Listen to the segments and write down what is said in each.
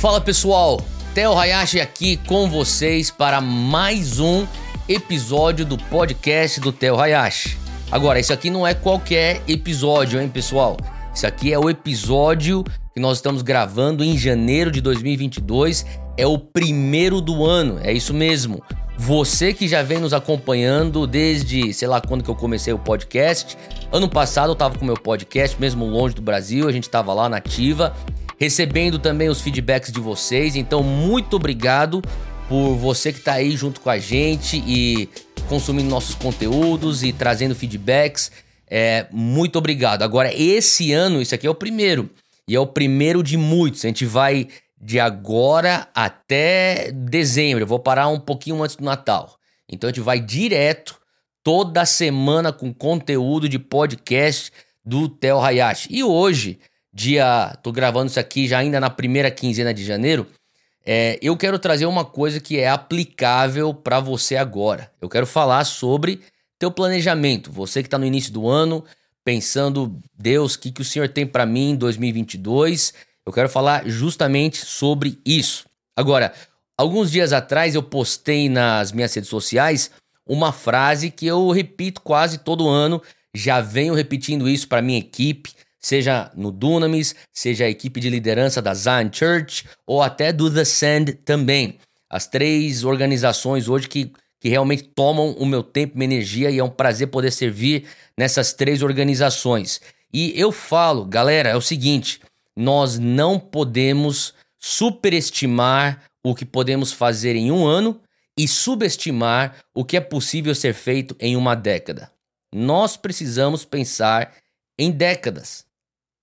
Fala pessoal, Theo Hayashi aqui com vocês para mais um episódio do podcast do Theo Hayashi. Agora, isso aqui não é qualquer episódio, hein, pessoal? Isso aqui é o episódio que nós estamos gravando em janeiro de 2022. É o primeiro do ano, é isso mesmo. Você que já vem nos acompanhando desde, sei lá, quando que eu comecei o podcast. Ano passado eu tava com o meu podcast, mesmo longe do Brasil, a gente tava lá na ativa, recebendo também os feedbacks de vocês. Então, muito obrigado por você que tá aí junto com a gente e consumindo nossos conteúdos e trazendo feedbacks. É, muito obrigado. Agora, esse ano, isso aqui é o primeiro. E é o primeiro de muitos. A gente vai de agora até dezembro. Eu vou parar um pouquinho antes do Natal. Então a gente vai direto toda semana com conteúdo de podcast do Theo Hayashi. E hoje, dia. tô gravando isso aqui já ainda na primeira quinzena de janeiro. É, eu quero trazer uma coisa que é aplicável para você agora. Eu quero falar sobre teu planejamento. Você que está no início do ano, pensando, Deus, o que, que o Senhor tem para mim em 2022? Eu quero falar justamente sobre isso. Agora, alguns dias atrás eu postei nas minhas redes sociais uma frase que eu repito quase todo ano, já venho repetindo isso para minha equipe, seja no Dunamis, seja a equipe de liderança da Zion Church ou até do The Sand também. As três organizações hoje que, que realmente tomam o meu tempo minha energia e é um prazer poder servir nessas três organizações. E eu falo, galera, é o seguinte: nós não podemos superestimar o que podemos fazer em um ano e subestimar o que é possível ser feito em uma década. Nós precisamos pensar em décadas.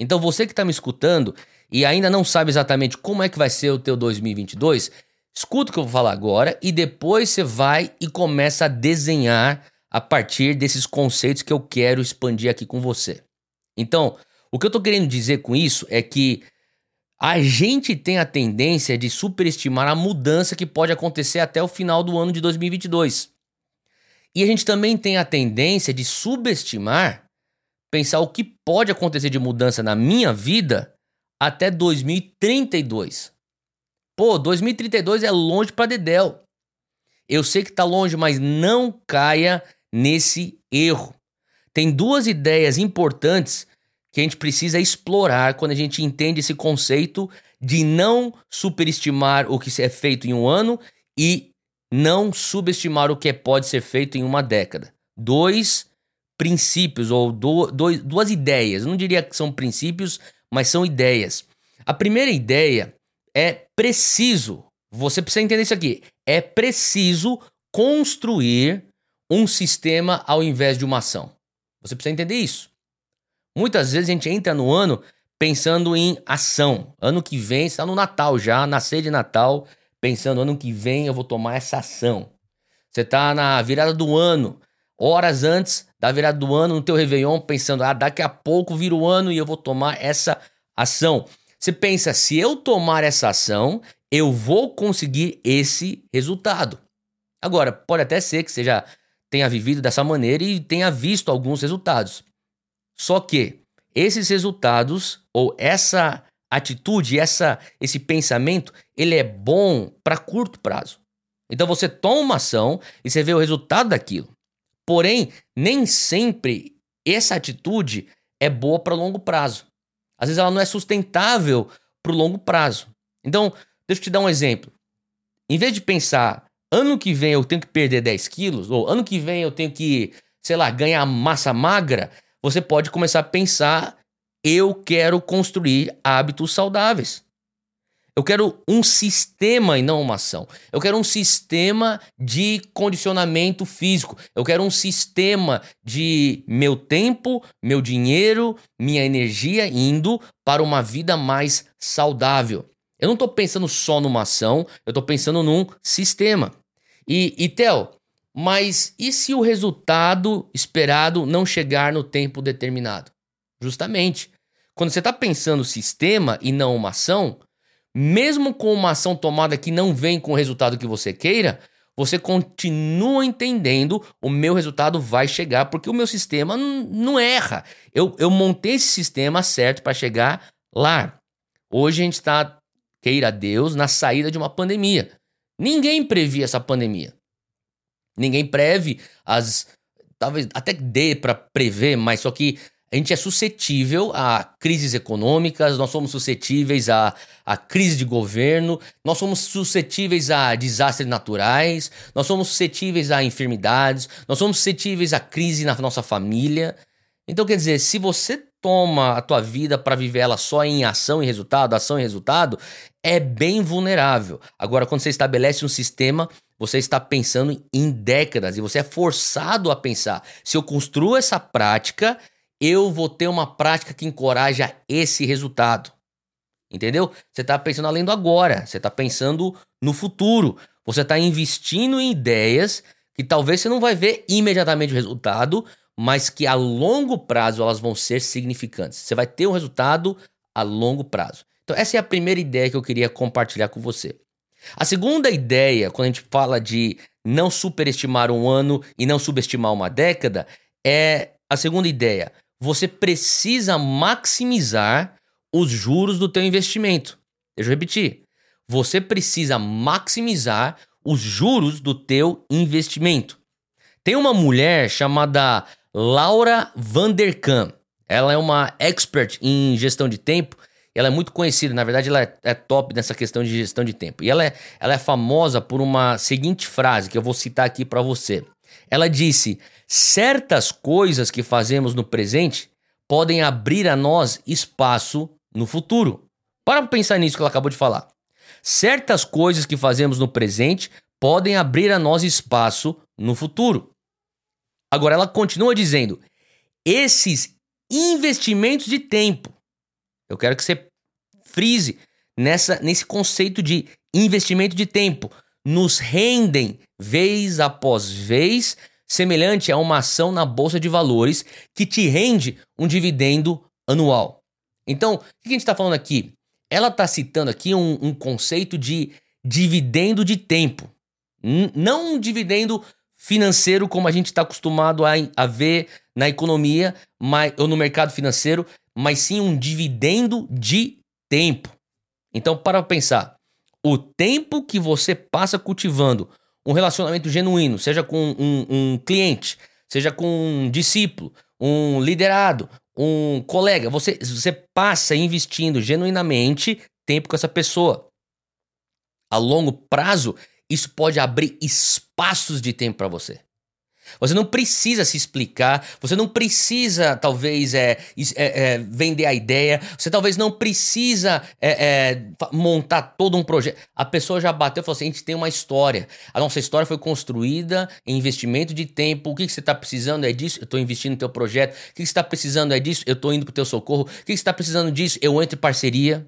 Então você que está me escutando e ainda não sabe exatamente como é que vai ser o teu 2022, escuta o que eu vou falar agora e depois você vai e começa a desenhar a partir desses conceitos que eu quero expandir aqui com você. Então, o que eu estou querendo dizer com isso é que a gente tem a tendência de superestimar a mudança que pode acontecer até o final do ano de 2022. E a gente também tem a tendência de subestimar, pensar o que pode acontecer de mudança na minha vida até 2032. Pô, 2032 é longe para dedéu. Eu sei que tá longe, mas não caia nesse erro. Tem duas ideias importantes que a gente precisa explorar quando a gente entende esse conceito de não superestimar o que é feito em um ano e não subestimar o que pode ser feito em uma década. Dois princípios ou do, dois, duas ideias. Eu não diria que são princípios, mas são ideias. A primeira ideia é preciso. Você precisa entender isso aqui. É preciso construir um sistema ao invés de uma ação. Você precisa entender isso. Muitas vezes a gente entra no ano pensando em ação. Ano que vem, está no Natal já, na de Natal, pensando ano que vem eu vou tomar essa ação. Você está na virada do ano, horas antes da virada do ano, no teu Réveillon, pensando, ah, daqui a pouco vira o ano e eu vou tomar essa ação. Você pensa, se eu tomar essa ação, eu vou conseguir esse resultado. Agora, pode até ser que você já tenha vivido dessa maneira e tenha visto alguns resultados. Só que esses resultados ou essa atitude, essa esse pensamento, ele é bom para curto prazo. Então você toma uma ação e você vê o resultado daquilo. Porém, nem sempre essa atitude é boa para longo prazo. Às vezes ela não é sustentável para o longo prazo. Então, deixa eu te dar um exemplo. Em vez de pensar, ano que vem eu tenho que perder 10 quilos, ou ano que vem eu tenho que, sei lá, ganhar massa magra, você pode começar a pensar: eu quero construir hábitos saudáveis. Eu quero um sistema e não uma ação. Eu quero um sistema de condicionamento físico. Eu quero um sistema de meu tempo, meu dinheiro, minha energia indo para uma vida mais saudável. Eu não estou pensando só numa ação, eu estou pensando num sistema. E, e Theo, mas e se o resultado esperado não chegar no tempo determinado? Justamente. Quando você está pensando sistema e não uma ação, mesmo com uma ação tomada que não vem com o resultado que você queira, você continua entendendo o meu resultado vai chegar, porque o meu sistema não erra. Eu, eu montei esse sistema certo para chegar lar. Hoje a gente está, queira Deus, na saída de uma pandemia. Ninguém previa essa pandemia. Ninguém preve as. Talvez até dê para prever, mas só que a gente é suscetível a crises econômicas, nós somos suscetíveis a, a crise de governo, nós somos suscetíveis a desastres naturais, nós somos suscetíveis a enfermidades, nós somos suscetíveis a crise na nossa família. Então, quer dizer, se você toma a tua vida para viver ela só em ação e resultado, ação e resultado, é bem vulnerável. Agora, quando você estabelece um sistema, você está pensando em décadas e você é forçado a pensar. Se eu construo essa prática, eu vou ter uma prática que encoraja esse resultado. Entendeu? Você está pensando além do agora, você está pensando no futuro. Você está investindo em ideias que talvez você não vai ver imediatamente o resultado, mas que a longo prazo elas vão ser significantes. Você vai ter um resultado a longo prazo. Então, essa é a primeira ideia que eu queria compartilhar com você. A segunda ideia, quando a gente fala de não superestimar um ano e não subestimar uma década, é a segunda ideia você precisa maximizar os juros do teu investimento. Deixa eu repetir. Você precisa maximizar os juros do teu investimento. Tem uma mulher chamada Laura Vanderkam. Ela é uma expert em gestão de tempo. Ela é muito conhecida, na verdade, ela é, é top nessa questão de gestão de tempo. E ela é, ela é famosa por uma seguinte frase que eu vou citar aqui para você. Ela disse: certas coisas que fazemos no presente podem abrir a nós espaço no futuro. Para pensar nisso que ela acabou de falar. Certas coisas que fazemos no presente podem abrir a nós espaço no futuro. Agora ela continua dizendo: esses investimentos de tempo, eu quero que você frise nessa nesse conceito de investimento de tempo, nos rendem vez após vez semelhante a uma ação na bolsa de valores que te rende um dividendo anual. Então, o que a gente está falando aqui? Ela está citando aqui um, um, conceito de dividendo de tempo. não um dividendo financeiro como a gente está acostumado a, a, ver na economia mas, ou no mercado financeiro, mas sim um dividendo de tempo. Então, para pensar, o tempo que você passa cultivando um relacionamento genuíno, seja com um, um cliente, seja com um discípulo, um liderado, um colega, você, você passa investindo genuinamente tempo com essa pessoa. A longo prazo, isso pode abrir espaços de tempo para você. Você não precisa se explicar, você não precisa, talvez, é, é, é vender a ideia, você talvez não precisa é, é montar todo um projeto. A pessoa já bateu e falou assim: a gente tem uma história. A nossa história foi construída em investimento de tempo. O que, que você está precisando é disso? Eu estou investindo no teu projeto. O que, que você está precisando é disso? Eu estou indo para o teu socorro. O que, que você está precisando disso? Eu entro em parceria.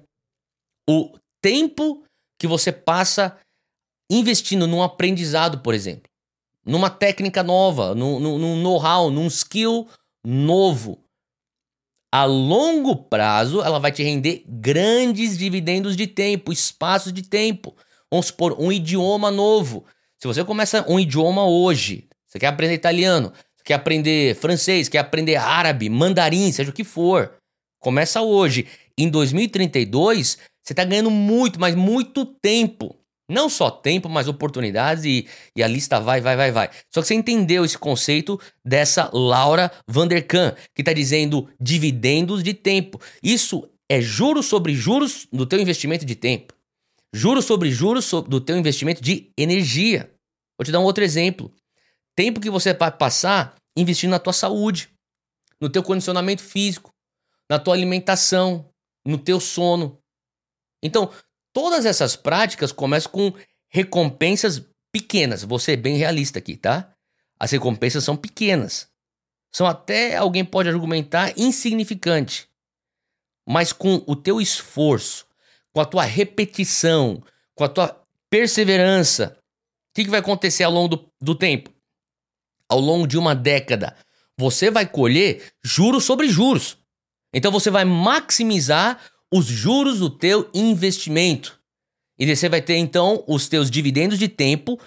O tempo que você passa investindo num aprendizado, por exemplo numa técnica nova, num, num know-how, num skill novo. A longo prazo, ela vai te render grandes dividendos de tempo, espaços de tempo. Vamos supor, um idioma novo. Se você começa um idioma hoje, você quer aprender italiano, quer aprender francês, quer aprender árabe, mandarim, seja o que for, começa hoje. Em 2032, você está ganhando muito, mas muito tempo. Não só tempo, mas oportunidades e, e a lista vai, vai, vai, vai. Só que você entendeu esse conceito dessa Laura Vanderkam, que está dizendo dividendos de tempo. Isso é juros sobre juros do teu investimento de tempo. Juros sobre juros do teu investimento de energia. Vou te dar um outro exemplo. Tempo que você vai passar investindo na tua saúde, no teu condicionamento físico, na tua alimentação, no teu sono. Então, Todas essas práticas começam com recompensas pequenas. Vou ser bem realista aqui, tá? As recompensas são pequenas. São até, alguém pode argumentar, insignificante. Mas com o teu esforço, com a tua repetição, com a tua perseverança, o que, que vai acontecer ao longo do, do tempo? Ao longo de uma década, você vai colher juros sobre juros. Então você vai maximizar os juros do teu investimento. E você vai ter então os teus dividendos de tempo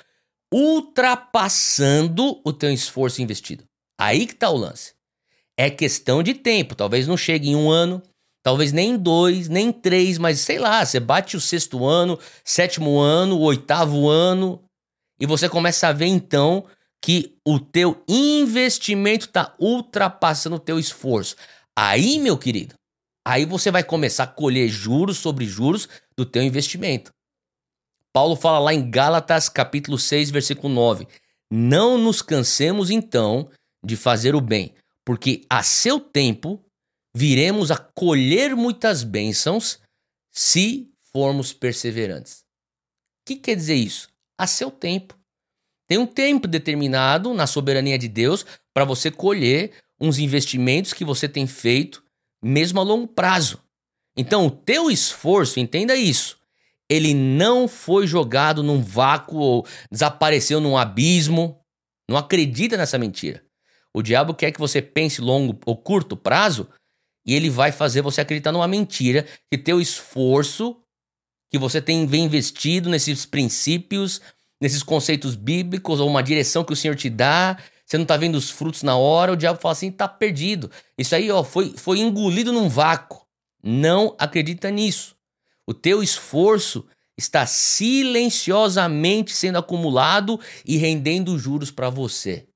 ultrapassando o teu esforço investido. Aí que está o lance. É questão de tempo. Talvez não chegue em um ano, Talvez nem dois, nem três, mas sei lá, você bate o sexto ano, sétimo ano, oitavo ano, e você começa a ver então que o teu investimento está ultrapassando o teu esforço. Aí, meu querido, aí você vai começar a colher juros sobre juros do teu investimento. Paulo fala lá em Gálatas capítulo 6, versículo 9: Não nos cansemos então de fazer o bem, porque a seu tempo viremos a colher muitas bênçãos se formos perseverantes. O que quer dizer isso? A seu tempo. Tem um tempo determinado na soberania de Deus para você colher uns investimentos que você tem feito, mesmo a longo prazo. Então, o teu esforço, entenda isso, ele não foi jogado num vácuo ou desapareceu num abismo. Não acredita nessa mentira. O diabo quer que você pense longo ou curto prazo e ele vai fazer você acreditar numa mentira que teu esforço que você tem investido nesses princípios, nesses conceitos bíblicos ou uma direção que o Senhor te dá, você não tá vendo os frutos na hora, o diabo fala assim, tá perdido. Isso aí, ó, foi, foi engolido num vácuo. Não acredita nisso. O teu esforço está silenciosamente sendo acumulado e rendendo juros para você.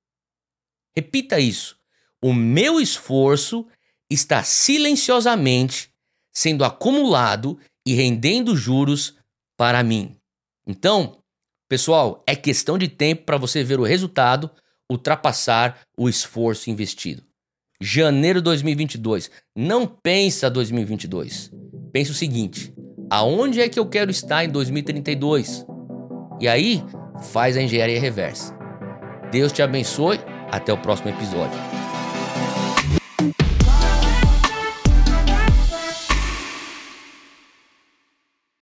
Repita isso. O meu esforço está silenciosamente sendo acumulado e rendendo juros para mim. Então, pessoal, é questão de tempo para você ver o resultado ultrapassar o esforço investido. Janeiro de 2022. Não pensa 2022. Pensa o seguinte: aonde é que eu quero estar em 2032? E aí, faz a engenharia reversa. Deus te abençoe. Até o próximo episódio.